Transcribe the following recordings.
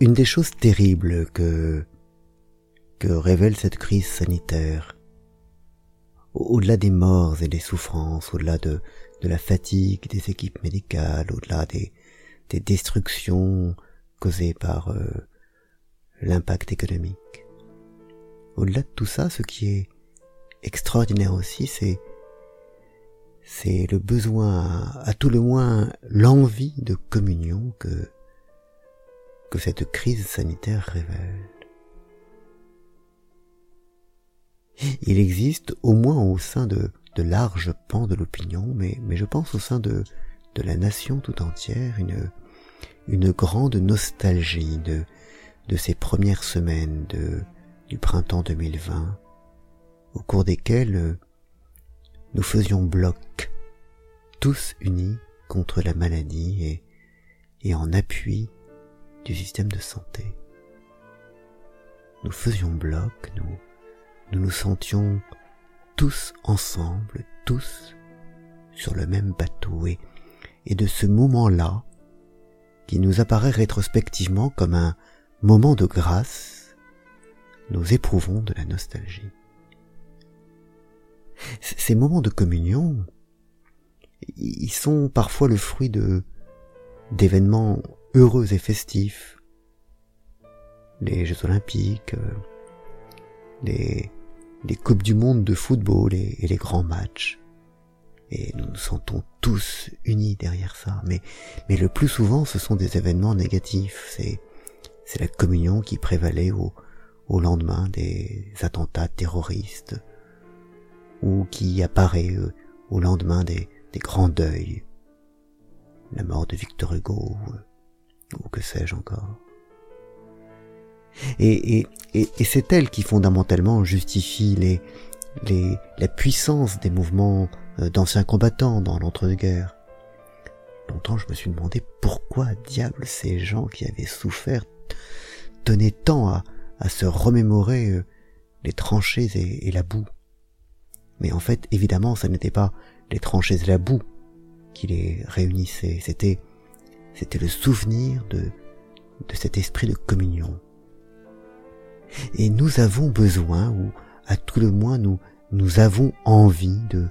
une des choses terribles que que révèle cette crise sanitaire, au-delà des morts et des souffrances, au-delà de, de la fatigue des équipes médicales, au-delà des, des destructions causées par euh, l'impact économique. Au-delà de tout ça, ce qui est extraordinaire aussi, c'est c'est le besoin, à tout le moins l'envie de communion que que cette crise sanitaire révèle. Il existe, au moins au sein de, de larges pans de l'opinion, mais, je pense au sein de, de la nation tout entière, une, une grande nostalgie de, de ces premières semaines de, du printemps 2020, au cours desquelles nous faisions bloc, tous unis contre la maladie et, et en appui du système de santé. Nous faisions bloc, nous, nous nous sentions tous ensemble, tous sur le même bateau et, de ce moment-là, qui nous apparaît rétrospectivement comme un moment de grâce, nous éprouvons de la nostalgie. Ces moments de communion, ils sont parfois le fruit de d'événements heureux et festifs, les Jeux olympiques, euh, les, les Coupes du Monde de football et, les grands matchs. Et nous nous sentons tous unis derrière ça. Mais, mais le plus souvent, ce sont des événements négatifs. C'est, c'est la communion qui prévalait au, au lendemain des attentats terroristes, ou qui apparaît euh, au lendemain des, des grands deuils, la mort de Victor Hugo, ou, que sais-je encore. Et, et, et, c'est elle qui fondamentalement justifie les, les, la puissance des mouvements euh, d'anciens combattants dans l'entre-deux-guerres. Longtemps je me suis demandé pourquoi diable ces gens qui avaient souffert tenaient tant à, à se remémorer euh, les tranchées et, et la boue. Mais en fait, évidemment, ça n'était pas les tranchées et la boue qui les réunissaient, c'était, c'était le souvenir de, de cet esprit de communion, et nous avons besoin, ou à tout le moins nous, nous avons envie de,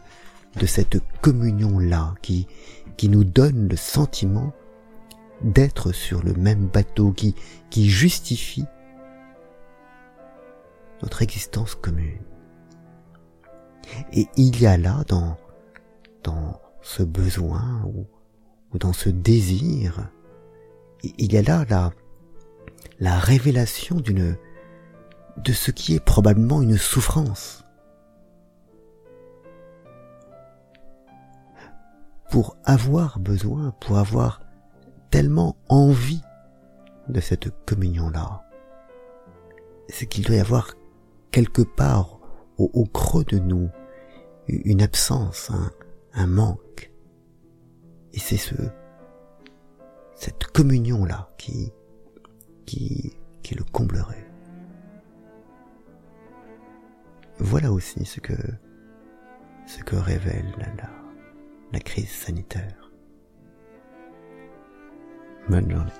de cette communion-là qui, qui nous donne le sentiment d'être sur le même bateau, qui, qui justifie notre existence commune. Et il y a là dans, dans ce besoin ou dans ce désir, il y a là la, la révélation d'une, de ce qui est probablement une souffrance. Pour avoir besoin, pour avoir tellement envie de cette communion-là, c'est qu'il doit y avoir quelque part au, creux de nous une absence, un manque. Et c'est ce, cette communion-là qui, qui, qui le comblerait. Voilà aussi ce que, ce que révèle la, la crise sanitaire. Bonne journée.